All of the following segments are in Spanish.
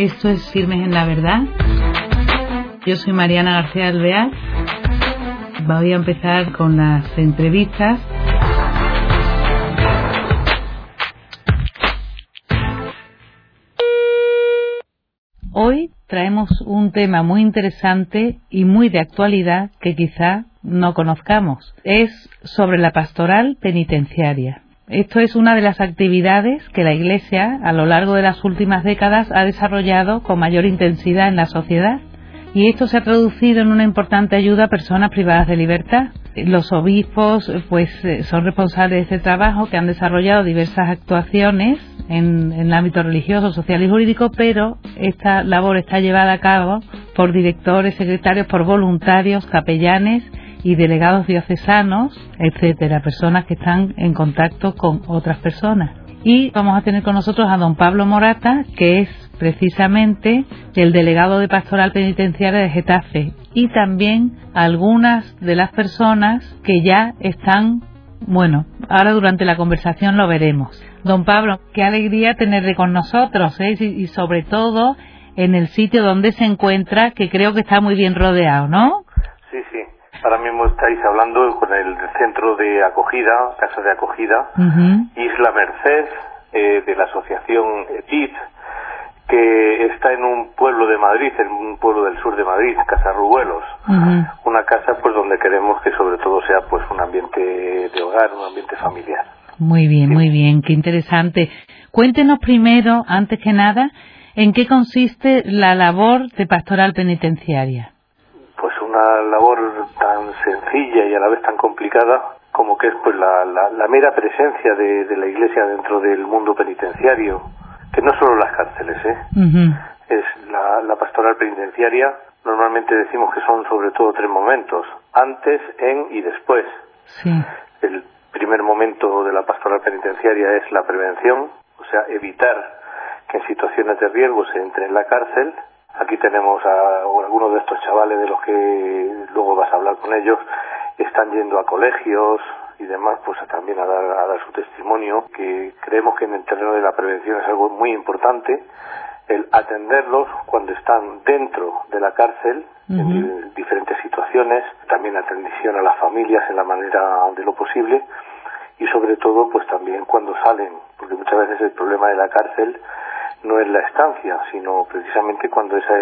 Esto es Firmes en la Verdad. Yo soy Mariana García Alvear. Voy a empezar con las entrevistas. Hoy traemos un tema muy interesante y muy de actualidad que quizá no conozcamos. Es sobre la pastoral penitenciaria. Esto es una de las actividades que la Iglesia a lo largo de las últimas décadas ha desarrollado con mayor intensidad en la sociedad y esto se ha traducido en una importante ayuda a personas privadas de libertad. Los obispos pues eh, son responsables de este trabajo que han desarrollado diversas actuaciones en, en, el ámbito religioso, social y jurídico, pero esta labor está llevada a cabo por directores, secretarios, por voluntarios, capellanes y delegados diocesanos, etcétera, personas que están en contacto con otras personas. Y vamos a tener con nosotros a don Pablo Morata, que es precisamente el delegado de pastoral penitenciaria de Getafe, y también algunas de las personas que ya están, bueno, ahora durante la conversación lo veremos. Don Pablo, qué alegría tenerle con nosotros, ¿eh? y, sobre todo en el sitio donde se encuentra, que creo que está muy bien rodeado, ¿no? Sí, sí. Ahora mismo estáis hablando con el centro de acogida, casa de acogida, uh -huh. Isla Merced, eh, de la asociación EPIT, que está en un pueblo de Madrid, en un pueblo del sur de Madrid, Casa Rubuelos. Uh -huh. Una casa pues donde queremos que sobre todo sea pues un ambiente de hogar, un ambiente familiar. Muy bien, sí. muy bien, qué interesante. Cuéntenos primero, antes que nada, en qué consiste la labor de pastoral penitenciaria una labor tan sencilla y a la vez tan complicada como que es pues la, la, la mera presencia de, de, la Iglesia dentro del mundo penitenciario, que no solo las cárceles, ¿eh? Uh -huh. es la, la pastoral penitenciaria. Normalmente decimos que son sobre todo tres momentos, antes, en y después. Sí. El primer momento de la pastoral penitenciaria es la prevención, o sea, evitar que en situaciones de riesgo se entre en la cárcel Aquí tenemos a algunos de estos chavales de los que luego vas a hablar con ellos, están yendo a colegios y demás, pues también a dar, a dar su testimonio, que creemos que en el terreno de la prevención es algo muy importante, el atenderlos cuando están dentro de la cárcel, uh -huh. en diferentes situaciones, también atención a las familias en la manera de lo posible, y sobre todo, pues también cuando salen, porque muchas veces el problema de la cárcel no es la estancia, sino precisamente cuando esa,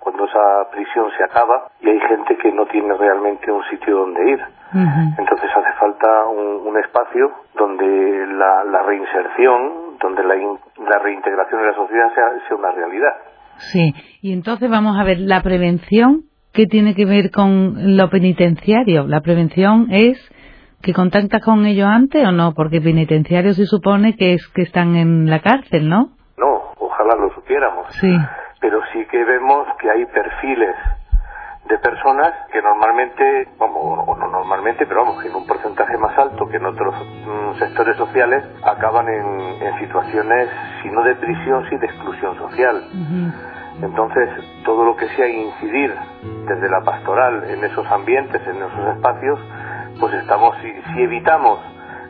cuando esa prisión se acaba y hay gente que no tiene realmente un sitio donde ir. Uh -huh. Entonces hace falta un, un espacio donde la, la, reinserción, donde la, in, la reintegración en la sociedad sea, sea una realidad. Sí, y entonces vamos a ver, la prevención, ¿qué tiene que ver con lo penitenciario? La prevención es que contactas con ellos antes o no, porque penitenciario se supone que es que están en la cárcel, ¿no? Ojalá lo supiéramos. Sí. Pero sí que vemos que hay perfiles de personas que normalmente, vamos, o no normalmente, pero vamos, que en un porcentaje más alto que en otros mm, sectores sociales, acaban en, en, situaciones, si no de prisión, sí de exclusión social. Uh -huh. Entonces, todo lo que sea incidir desde la pastoral en esos ambientes, en esos espacios, pues estamos, si, si evitamos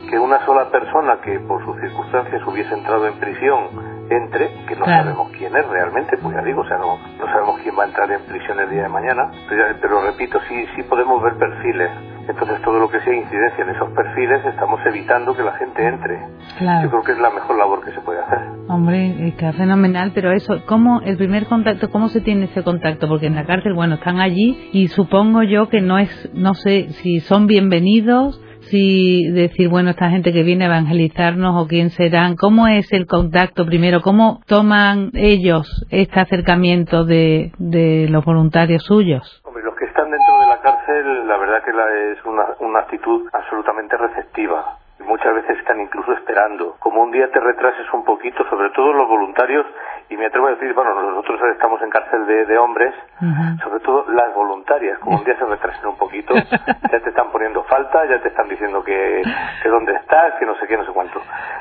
que una sola persona que por sus circunstancias hubiese entrado en prisión entre, que no claro. sabemos quién es realmente, pues ya digo, o sea, no, no sabemos quién va a entrar en prisión el día de mañana, pero, ya, pero repito, sí, sí podemos ver perfiles. Entonces todo lo que sea incidencia en esos perfiles estamos evitando que la gente entre. Claro. Yo creo que es la mejor labor que se puede hacer. Hombre, está fenomenal, pero eso, ¿cómo el primer contacto, cómo se tiene ese contacto? Porque en la cárcel, bueno, están allí y supongo yo que no es, no sé si son bienvenidos, si decir, bueno, esta gente que viene a evangelizarnos o quién serán, ¿cómo es el contacto primero? ¿Cómo toman ellos este acercamiento de, de los voluntarios suyos? Hombre, los que están dentro de la cárcel, la verdad que la, es una, una actitud absolutamente receptiva muchas veces están incluso esperando. Como un día te retrases un poquito, sobre todo los voluntarios, y me atrevo a decir, bueno, nosotros estamos en cárcel de, de hombres, uh -huh. sobre todo las voluntarias, como un día se retrasen un poquito, ya te están poniendo falta, ya te están diciendo que, que dónde estás, que no sé qué, no sé cuánto.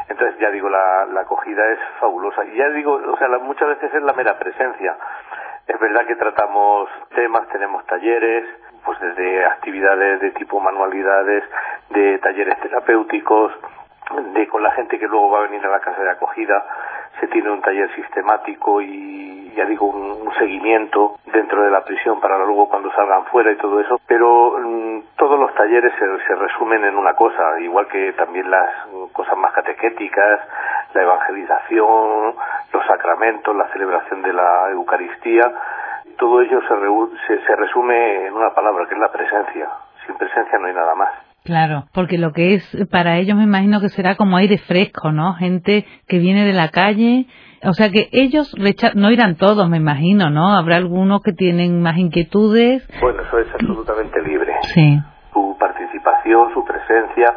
Entonces, ya digo, la, la acogida es fabulosa. Y ya digo, o sea, la, muchas veces es la mera presencia. Es verdad que tratamos temas, tenemos talleres, pues desde actividades de tipo manualidades, de talleres terapéuticos, de con la gente que luego va a venir a la casa de acogida, se tiene un taller sistemático y ya digo un, seguimiento dentro de la prisión para luego cuando salgan fuera y todo eso pero mm, todos los talleres se, resumen en una cosa igual que también las cosas más catequéticas la evangelización los sacramentos la celebración de la Eucaristía todo ello se, se resume en una palabra que es la presencia sin presencia no hay nada más Claro, porque lo que es para ellos me imagino que será como aire fresco, ¿no? Gente que viene de la calle, o sea que ellos no irán todos, me imagino, ¿no? Habrá algunos que tienen más inquietudes. Bueno, eso es absolutamente libre. Sí. Su participación, su presencia,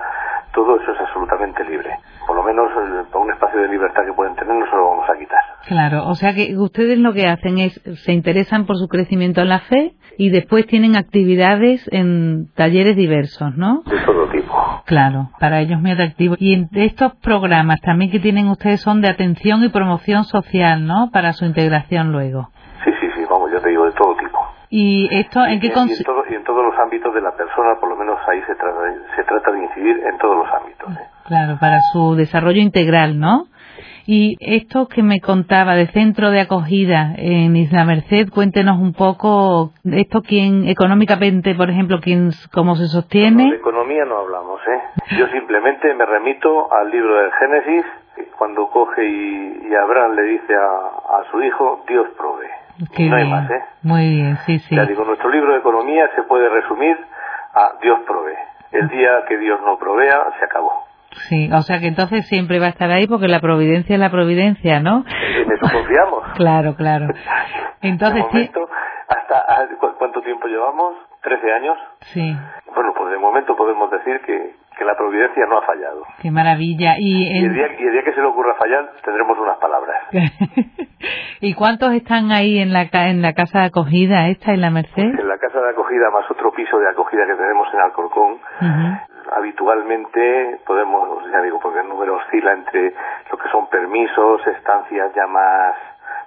todo eso es absolutamente libre. Por lo menos eh, por un espacio de libertad que pueden tener no se lo vamos a quitar. Claro, o sea que ustedes lo que hacen es, se interesan por su crecimiento en la fe y después tienen actividades en talleres diversos, ¿no? De todo tipo. Claro, para ellos muy atractivo. Y estos programas también que tienen ustedes son de atención y promoción social, ¿no? Para su integración luego. Sí, sí, sí, vamos, yo te digo de todo tipo. ¿Y esto en qué consiste? Y, en todos los ámbitos de la persona, por lo menos ahí se trata, se trata de incidir en todos los ámbitos. ¿eh? Claro, para su desarrollo integral, ¿no? Y esto que me contaba de centro de acogida en Isla Merced, cuéntenos un poco esto quién económicamente, por ejemplo, quién cómo se sostiene. de economía no hablamos, ¿eh? Yo simplemente me remito al libro del Génesis, cuando coge y, Abraham le dice a, a su hijo, Dios provee no hay más, ¿eh? Muy bien, sí, sí. Ya digo, nuestro libro de economía se puede resumir a Dios provee. El día que Dios no provea, se acabó. Sí, o sea que entonces siempre va a estar ahí porque la providencia es la providencia, ¿no? En eso confiamos. claro, claro. Entonces, momento, ¿hasta cuánto tiempo llevamos? ¿13 años? Sí. Bueno, pues de momento podemos decir que, que la providencia no ha fallado. Qué maravilla. Y, el día, y el día que se le ocurra fallar, tendremos unas palabras. ¿Y cuántos están ahí en la, en la casa de acogida esta, en la Merced? en la casa de acogida, más otro piso de acogida que tenemos en Alcorcón, habitualmente podemos, ya digo, porque el número oscila entre lo que son permisos, estancias ya más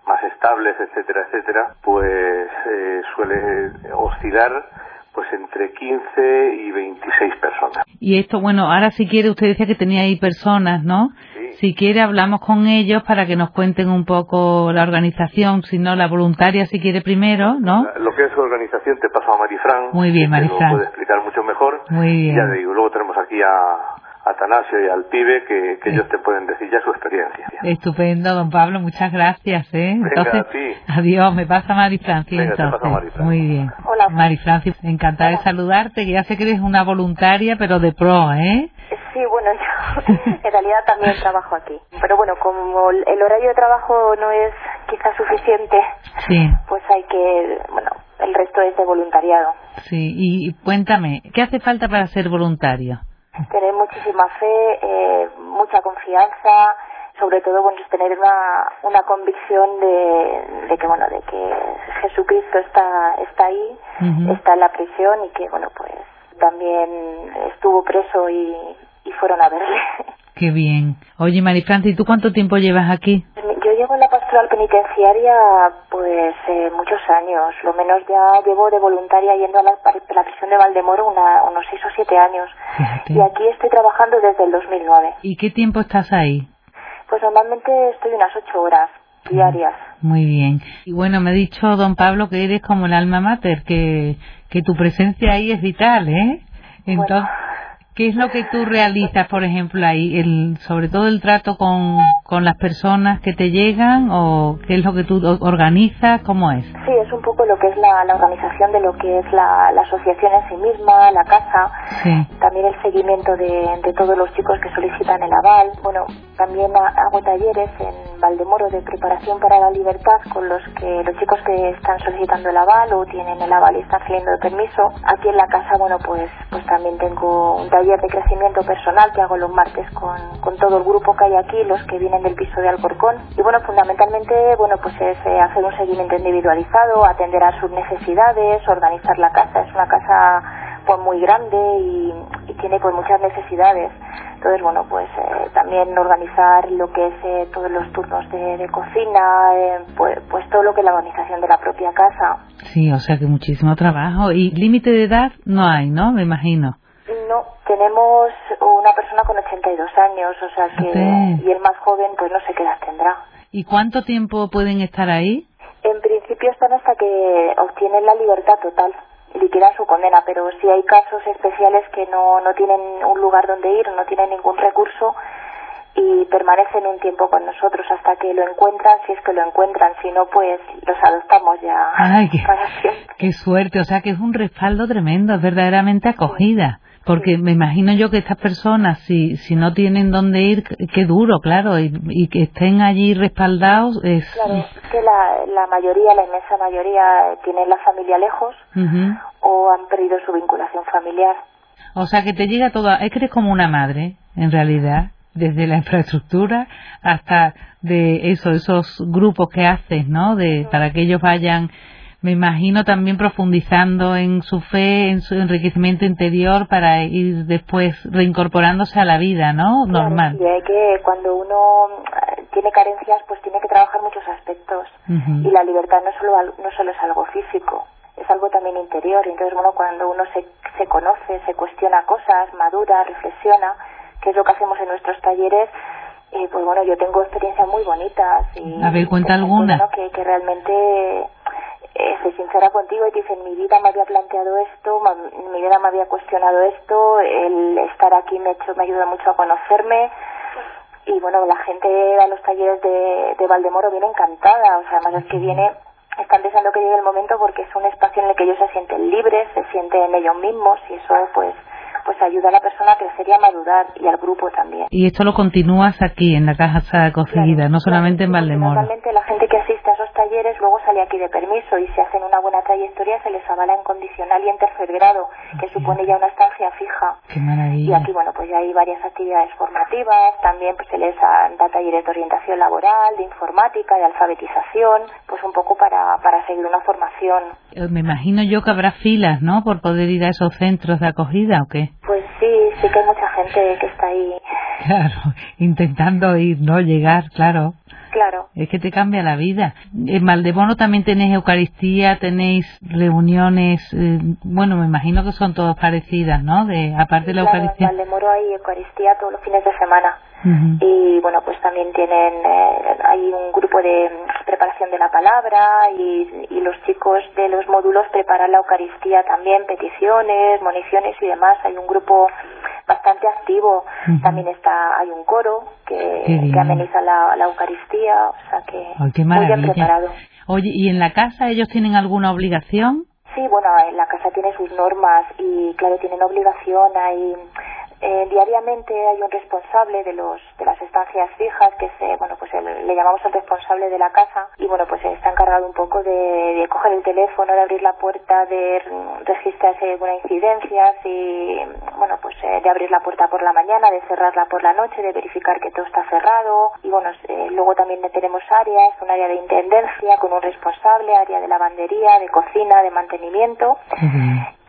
más estables, etcétera, etcétera, pues eh, suele oscilar pues entre 15 y 26 personas. Y esto, bueno, ahora si quiere, usted decía que tenía ahí personas, ¿no? Si quiere, hablamos con ellos para que nos cuenten un poco la organización, si no, la voluntaria, si quiere primero, ¿no? Lo que es organización te paso a Marifran. Muy bien, Marifran. Lo puede explicar mucho mejor. Muy bien. Ya digo, luego tenemos aquí a, Atanasio y al pibe que, ellos te pueden decir ya su experiencia. Estupendo, don Pablo, muchas gracias. ¿eh? entonces, adiós, me pasa Mari Francis. entonces. Muy bien. Hola. Mari Francis, encantada de saludarte, que ya sé que eres una voluntaria, pero de pro, ¿eh? Sí, bueno, yo en realidad también trabajo aquí. Pero bueno, como el horario de trabajo no es quizás suficiente, sí. pues hay que, bueno, el resto es de voluntariado. Sí, y cuéntame, ¿qué hace falta para ser voluntario? tener muchísima fe, eh, mucha confianza, sobre todo bueno tener una, una convicción de, de que bueno de que Jesucristo está está ahí, está en la prisión y que bueno pues también estuvo preso y, y fueron a verle. Qué bien. Oye, Marifrance, ¿y tú cuánto tiempo llevas aquí? Yo llevo en la pastoral penitenciaria pues eh, muchos años. Lo menos ya llevo de voluntaria yendo a la, prisión de Valdemoro unos seis o siete años. Y aquí estoy trabajando desde el 2009. ¿Y qué tiempo estás ahí? Pues normalmente estoy unas ocho horas diarias. Muy bien. Y bueno, me ha dicho don Pablo que eres como el alma mater, que, que tu presencia ahí es vital, ¿eh? Entonces... ¿Qué es lo que tú realizas, por ejemplo, ahí? El, sobre todo el trato con, con las personas que te llegan o qué es lo que tú organizas, ¿cómo es? Sí, es un poco lo que es la, la organización de lo que es la, la, asociación en sí misma, la casa, sí. también el seguimiento de, de, todos los chicos que solicitan el aval. Bueno, también hago talleres en Valdemoro de preparación para la libertad con los que los chicos que están solicitando el aval o tienen el aval y están saliendo de permiso. Aquí en la casa, bueno, pues, pues también tengo un taller taller de crecimiento personal que hago los martes con, con, todo el grupo que hay aquí, los que vienen del piso de Alcorcón. Y bueno, fundamentalmente, bueno, pues es eh, hacer un seguimiento individualizado, atender a sus necesidades, organizar la casa. Es una casa pues muy grande y, tiene pues muchas necesidades. Entonces, bueno, pues eh, también organizar lo que es eh, todos los turnos de, de cocina, eh, pues, pues todo lo que es la organización de la propia casa. Sí, o sea que muchísimo trabajo. ¿Y límite de edad no hay, no? Me imagino. Tenemos una persona con 82 años, o sea que... Y el más joven, pues no sé qué edad tendrá. ¿Y cuánto tiempo pueden estar ahí? En principio están hasta que obtienen la libertad total y liquidan su condena, pero si hay casos especiales que no, no tienen un lugar donde ir, no tienen ningún recurso, y permanecen un tiempo con nosotros hasta que lo encuentran, si es que lo encuentran, si no, pues los adoptamos ya Ay, qué, qué suerte, o sea que es un respaldo tremendo, es verdaderamente acogida. Porque me imagino yo que estas personas, si, si no tienen dónde ir, qué duro, claro, y, que estén allí respaldados es... Claro, que la, la mayoría, la inmensa mayoría, tienen la familia lejos o han perdido su vinculación familiar. O sea que te llega toda, es que eres como una madre, en realidad desde la infraestructura hasta de eso, esos grupos que haces, ¿no? De, para que ellos vayan, me imagino también profundizando en su fe, en su enriquecimiento interior para ir después reincorporándose a la vida, ¿no? Normal. Sí, hay que cuando uno eh, tiene carencias, pues tiene que trabajar muchos aspectos y la libertad no solo no solo es algo físico, es algo también interior. Entonces, bueno, cuando uno se, se conoce, se cuestiona cosas, madura, reflexiona, que es lo que hacemos en nuestros talleres, eh, pues bueno, yo tengo experiencias muy bonitas. Y, a ver, cuenta alguna. que, que realmente eh, soy sincera contigo y te dicen, mi vida me había planteado esto, mi vida me había cuestionado esto, el estar aquí me, hecho, me ayuda mucho a conocerme. Y bueno, la gente a los talleres de, de Valdemoro viene encantada, o sea, además es que viene, están deseando que llegue el momento porque es un espacio en el que ellos se sienten libres, se sienten ellos mismos y eso pues pues ayuda a la persona a crecer y a madurar y al grupo también. Y esto lo continúas aquí en la Casa Acogida, no solamente en Valdemoro. Normalmente la gente que asiste a esos talleres luego sale aquí de permiso y si hacen una buena trayectoria se les avala en condicional y en tercer grado, que supone ya una estancia fija. Qué maravilla. Y aquí, bueno, pues ya hay varias actividades formativas, también pues se les da talleres de orientación laboral, de informática, de alfabetización, pues un poco para, para seguir una formación. Eh, me imagino yo que habrá filas, ¿no? Por poder ir a esos centros de acogida o qué. Pues sí, sí que hay mucha gente que está ahí. Claro, intentando ir, ¿no? Llegar, claro. Claro. Es que te cambia la vida. En Valdebono también tenéis Eucaristía, tenéis reuniones, eh, bueno, me imagino que son todas parecidas, ¿no? De, aparte de la Eucaristía. En Valdemoro hay Eucaristía todos los fines de semana. Y bueno, pues también tienen, eh, hay un grupo de preparación de la palabra y, y los chicos de los módulos preparan la Eucaristía también, peticiones, municiones y demás. Hay un grupo bastante activo. También está, hay un coro que, que ameniza la, la, Eucaristía, o sea que muy bien preparado. Oye, ¿y en la casa ellos tienen alguna obligación? Sí, bueno, en la casa tiene sus normas y claro, tienen obligación, hay eh, diariamente hay un responsable de los de las estancias fijas que se bueno pues le llamamos el responsable de la casa y bueno pues está encargado un poco de, coger el teléfono de abrir la puerta de registrar si hay alguna incidencia y bueno pues eh, de abrir la puerta por la mañana de cerrarla por la noche de verificar que todo está cerrado y bueno eh, luego también tenemos áreas un área de intendencia con un responsable área de lavandería de cocina de mantenimiento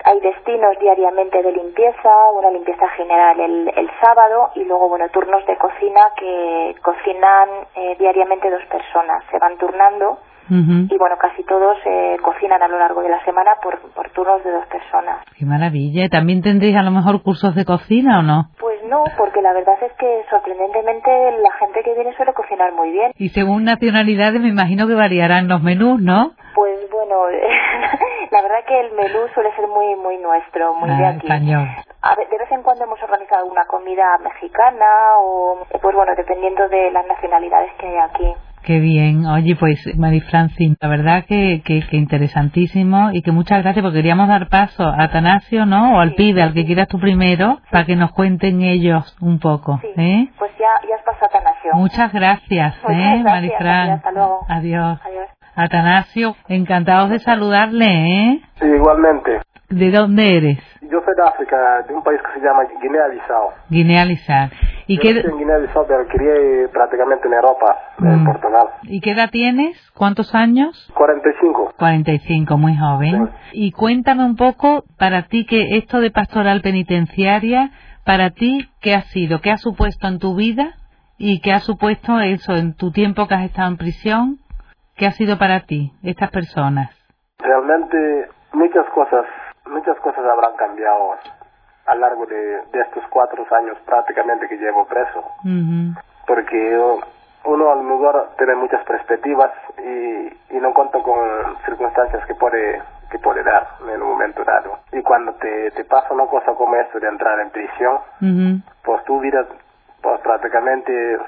hay destinos diariamente de limpieza, una limpieza general el, el sábado y luego, bueno, turnos de cocina que cocinan eh, diariamente dos personas. Se van turnando y, bueno, casi todos eh, cocinan a lo largo de la semana por, por turnos de dos personas. Qué maravilla. ¿También tendréis a lo mejor cursos de cocina o no? Pues no, porque la verdad es que sorprendentemente la gente que viene suele cocinar muy bien. Y según nacionalidades me imagino que variarán los menús, ¿no? Pues bueno, la verdad que el menú suele ser muy muy nuestro, muy de ah, aquí. A ver, de vez en cuando hemos organizado una comida mexicana o, pues bueno, dependiendo de las nacionalidades que hay aquí. Qué bien. Oye, pues, Mari Francine, la verdad que, que, interesantísimo y que muchas gracias porque queríamos dar paso a Atanasio, ¿no? O al pibe, al que quieras tú primero, para que nos cuenten ellos un poco. ¿eh? Pues ya, ya has pasado Atanasio. Muchas gracias, ¿eh, Mari Hasta luego. Adiós. Adiós. Atanasio, encantados de saludarle, ¿eh? Sí, igualmente. ¿De dónde eres? Yo soy de África, de un país que se llama Guinea-Bissau. Guinea-Bissau. ¿Y qué... en Guinea-Bissau, pero crié prácticamente en Europa, en mm. Portugal. ¿Y qué edad tienes? ¿Cuántos años? 45. 45, muy joven. Y cuéntame un poco, para ti, que esto de pastoral penitenciaria, para ti, ¿qué ha sido? ¿Qué ha supuesto en tu vida? ¿Y qué ha supuesto eso en tu tiempo que has estado en prisión? ¿Qué ha sido para ti estas personas? Realmente muchas cosas, muchas cosas habrán cambiado a lo largo de, estos cuatro años prácticamente que llevo preso. Porque uno a lo mejor tiene muchas perspectivas y, y no cuenta con circunstancias que puede que puede dar en un momento dado. Y cuando te, te pasa una cosa como esto de entrar en prisión, pues tu vida pues prácticamente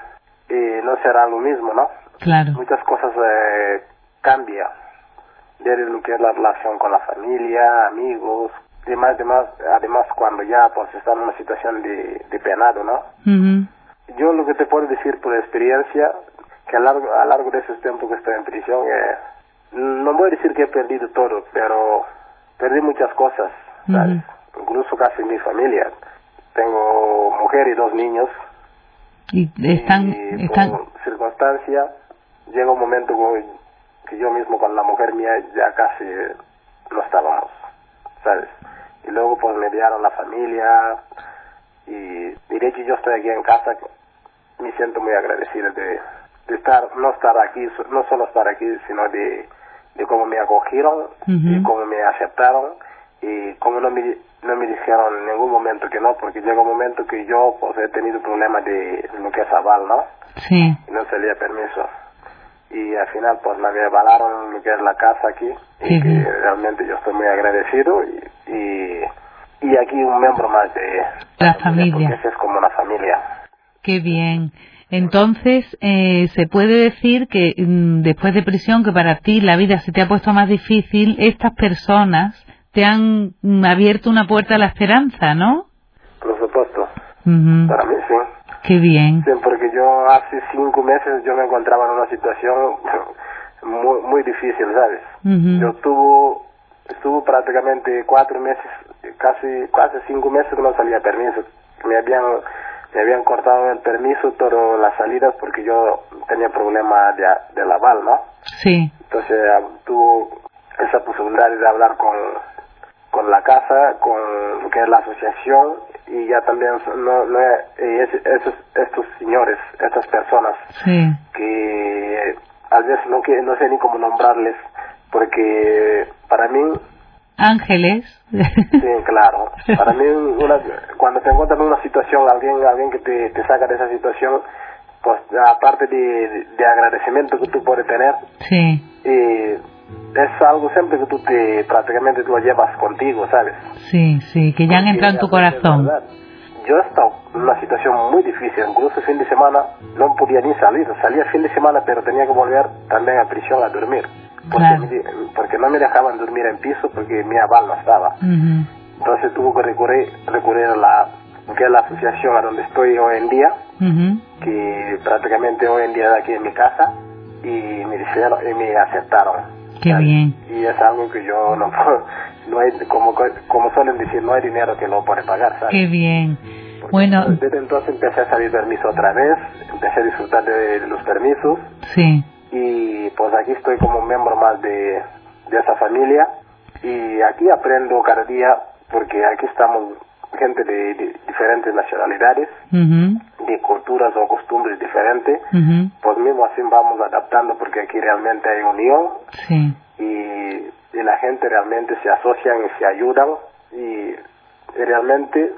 eh, no será lo mismo, ¿no? Claro. Muchas cosas eh, cambian. De lo que es la relación con la familia, amigos, demás, demás, además cuando ya pues está en una situación de, de penado, ¿no? Yo lo que te puedo decir por experiencia, que a largo, a largo de ese tiempo que estoy en prisión, eh, no voy a decir que he perdido todo, pero perdí muchas cosas, ¿sabes? Incluso casi mi familia. Tengo mujer y dos niños. Y están... Y están... por circunstancia, llega un momento que yo mismo con la mujer mía ya casi no estábamos, ¿sabes? Y luego pues me dieron la familia y diré que yo estoy aquí en casa, me siento muy agradecido de, de estar, no estar aquí, no solo estar aquí, sino de, de cómo me acogieron y cómo me aceptaron y cómo no me, no me dijeron en ningún momento que no, porque llega un momento que yo pues he tenido problemas de lo que es aval, ¿no? Sí. Y no salía permiso. Y al final pues me avalaron lo que es la casa aquí y que realmente yo estoy muy agradecido y, y, y aquí un miembro más de la familia. Porque es como una familia. Qué bien. Entonces, eh, se puede decir que mm, después de prisión, que para ti la vida se te ha puesto más difícil, estas personas te han abierto una puerta a la esperanza, ¿no? Por supuesto. Ujú. Para mí sí. Qué bien. Porque yo hace cinco meses yo me encontraba en una situación muy, muy difícil, ¿sabes? Yo estuve, estuve prácticamente cuatro meses, casi, casi cinco meses que no salía permiso. Me habían, me habían cortado el permiso, todas las salidas porque yo tenía problemas de, de aval, ¿no? Sí. Entonces ah, tuve esa posibilidad de hablar con, con la casa, con que es la asociación y ya también no, no, es- esos, estos señores, estas personas Sí. que a veces no, que, no sé ni cómo nombrarles porque para mí, Ángeles. sí, claro, para mí una, cuando te encuentras en una situación, alguien, alguien que te, te saca de esa situación, pues aparte de, de agradecimiento que tú puedes tener, sí. eh, es algo siempre que tú te prácticamente tú lo llevas contigo, ¿sabes? Sí, sí, que ya han entrado en tu corazón. Yo he estado en una situación muy difícil, incluso fin de semana no podía ni salir, salía fin de semana pero tenía que volver también a prisión a dormir, porque, Claro. me- porque no me dejaban dormir en piso porque mi aval no estaba. Entonces tuve que recurrir, recurrir a la, que es la asociación a donde estoy hoy en día, que prácticamente hoy en día de aquí en mi casa, y me, dijeron, y me aceptaron. Qué bien. Y es algo que yo no puedo, no hay, como, como suelen decir, no hay dinero que no puede pagar, ¿sabes? Qué bien. Porque Bueno, Desde entonces empecé a salir permiso otra vez, empecé a disfrutar de, los permisos sí. y pues aquí estoy como miembro más de, de esa familia y aquí aprendo cada día porque aquí estamos gente de, de diferentes nacionalidades, Ujú. de culturas o costumbres diferentes, Ujú. pues adaptando porque aquí realmente hay unión Sí. y, y la gente realmente se asocian y se ayudan y, y realmente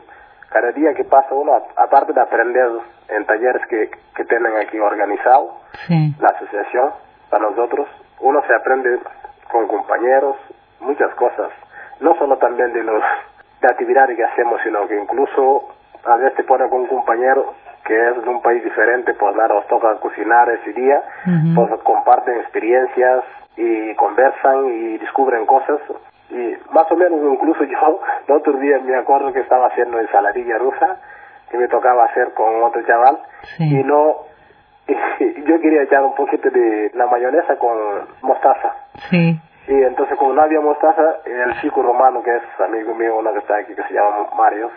cada día que pasa uno, aparte de aprender en talleres que, que tienen aquí organizado, Sí. la asociación para nosotros, uno se aprende con compañeros muchas cosas, no solo también de los de actividades que hacemos, sino que incluso a veces te pone con un compañero que es de un país diferente, pues nada, os toca cocinar ese día, Ujú. pues comparten experiencias y conversan y descubren cosas. Y más o menos incluso yo, el otro día me acuerdo que estaba haciendo ensaladilla rusa, que me tocaba hacer con otro chaval, Sí. y no, yo quería echar un poquito de la mayonesa con mostaza. Sí. Y entonces como no había mostaza, el chico romano, que es amigo mío, uno que está aquí, que se llama Marios,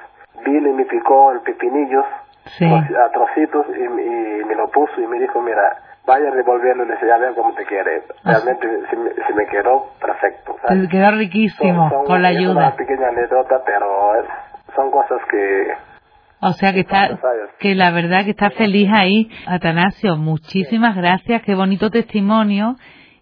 vino y me picó el pepinillos Sí. troci- a trocitos y, y me lo puso y me dijo, mira, vaya revolviendo y le dice, ya vean cómo te quiere. Realmente se me, se me quedó perfecto. ¿sabes? Te quedó riquísimo Son- son- con la ayuda. una pequeña anécdota, pero es- son cosas que... O sea que está, que la verdad que está feliz ahí. Atanasio, muchísimas gracias, qué bonito testimonio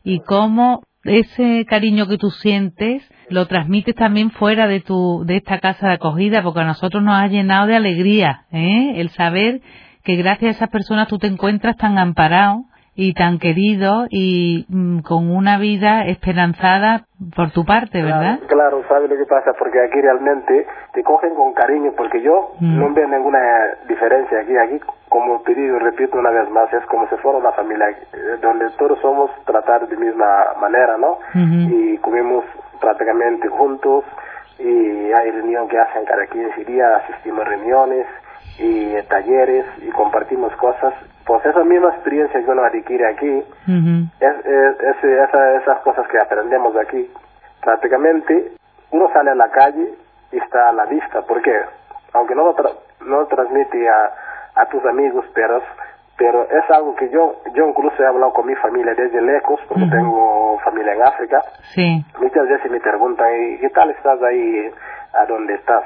y cómo ese cariño que tú sientes lo transmites también fuera de tu, de esta casa de acogida, porque a nosotros nos ha llenado de alegría, ¿eh? El saber que gracias a esas personas tú te encuentras tan amparado y tan querido y mm, con una vida esperanzada por tu parte, ¿verdad? Claro, claro, ¿sabes lo que pasa? Porque aquí realmente te cogen con cariño, porque yo Mm. no veo ninguna diferencia aquí. Aquí, como te digo, repito una vez más, es como si fuera una familia eh, donde todos somos tratados de misma manera, ¿no? Ujú. Y comemos prácticamente juntos y hay reunión que hacen cada 15 días, asistimos a reuniones y talleres y compartimos cosas. Pues esa misma experiencia que uno adquiere aquí, Ujú. es, es- es- esa- esas cosas que aprendemos de aquí, prácticamente uno sale a la calle y está a la vista, porque aunque no lo, tra- no lo transmite a, a tus amigos, pero, pero es algo que yo, yo incluso he hablado con mi familia desde lejos, porque tengo familia en África, Sí. muchas veces me preguntan, ¿y qué tal estás ahí a donde estás?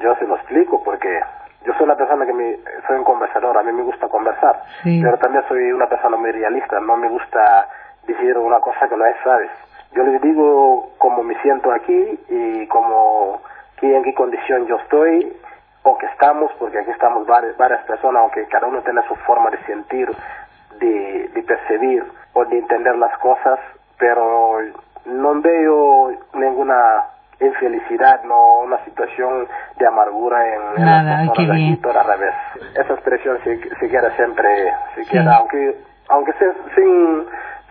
Yo se lo explico porque yo soy una persona que me, soy un conversador, a mí me gusta conversar, Sí. pero también soy una persona muy realista, no me gusta decir una cosa que no es, ¿sabes? Yo les digo cómo me siento aquí y cómo, qué, en qué condición yo estoy o que estamos, porque aquí estamos varias, varias personas, aunque cada uno tiene su forma de sentir, de, de percibir o de entender las cosas, pero no veo ninguna infelicidad, no una situación de amargura en, en Nada, las ay, personas aquí, todo al revés. Esa expresión se, se queda siempre, Sí. queda, aunque, aunque sea sin,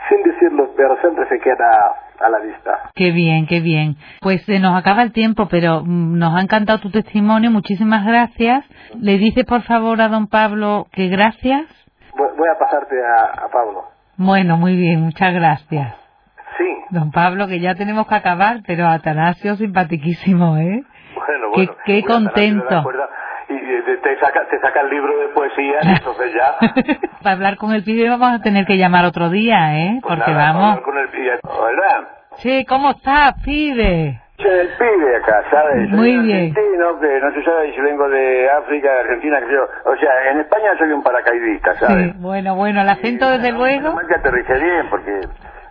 sin decirlo, pero siempre se queda a la vista. Qué bien, qué bien. Pues se nos acaba el tiempo, pero mm, nos ha encantado tu testimonio. Muchísimas gracias. Le dices por favor a don Pablo que gracias. Voy, a pasarte a, a Pablo. Bueno, muy bien, muchas gracias. Sí, Don Pablo, que ya tenemos que acabar, pero Atanasio simpatiquísimo, ¿eh? bueno, Qué- bueno. qué Atanasio, contento. ¿te acuerdas? Y te, saca, te saca el libro de poesía y entonces ya... Para hablar con el pibe vamos a tener que llamar otro día, ¿eh? pues Porque nada, vamos. hablar Con el, y- ¿Verdad? Che, ¿cómo estás, pibe? Soy el pibe acá, ¿sabes? Soy Muy bien. argentino que no se sabe si vengo de África, de Argentina, que yo. O sea, en España soy un paracaidista, ¿sabes? Sí, bueno, bueno, el acento Y, desde bueno, luego. mal que aterricé bien, porque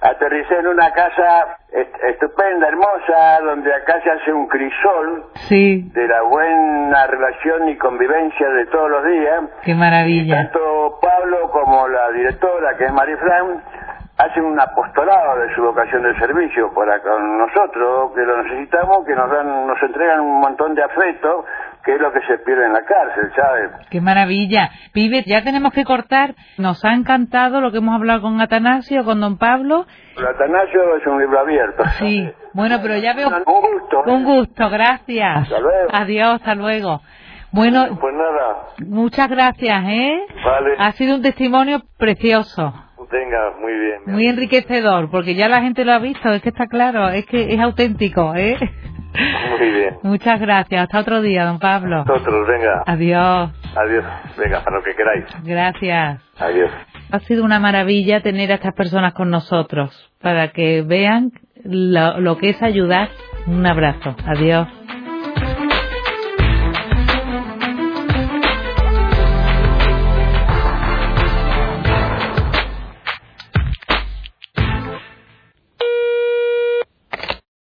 aterricé en una casa est- estupenda, hermosa, donde acá se hace un crisol Sí, de la buena relación y convivencia de todos los días. qué maravilla. Tanto Pablo como la directora, que es Marifran, hacen un apostolado de su vocación de servicio para con nosotros, que lo necesitamos, que nos dan, nos entregan un montón de afecto, que es lo que se pierde en la cárcel, ¿sabes? Qué maravilla. Pibe, ya tenemos que cortar. Nos ha encantado lo que hemos hablado con Atanasio, con don Pablo. El Atanasio es un libro abierto. Sí, bueno, pero ya veo... Un gusto. Un gusto, gracias. Hasta luego. Adiós, hasta luego. Bueno, Pues nada, muchas gracias, ¿eh? Vale. Ha sido un testimonio precioso, venga, muy bien. muy enriquecedor, porque ya la gente lo ha visto, es que está claro, es que es auténtico, ¿eh? Muy bien. Muchas gracias, hasta otro día, don Pablo. Nosotros, venga. Adiós, Adiós. Venga, para lo que queráis. gracias. Adiós. Ha sido una maravilla tener a estas personas con nosotros, para que vean lo, lo que es ayudar. Un abrazo, adiós.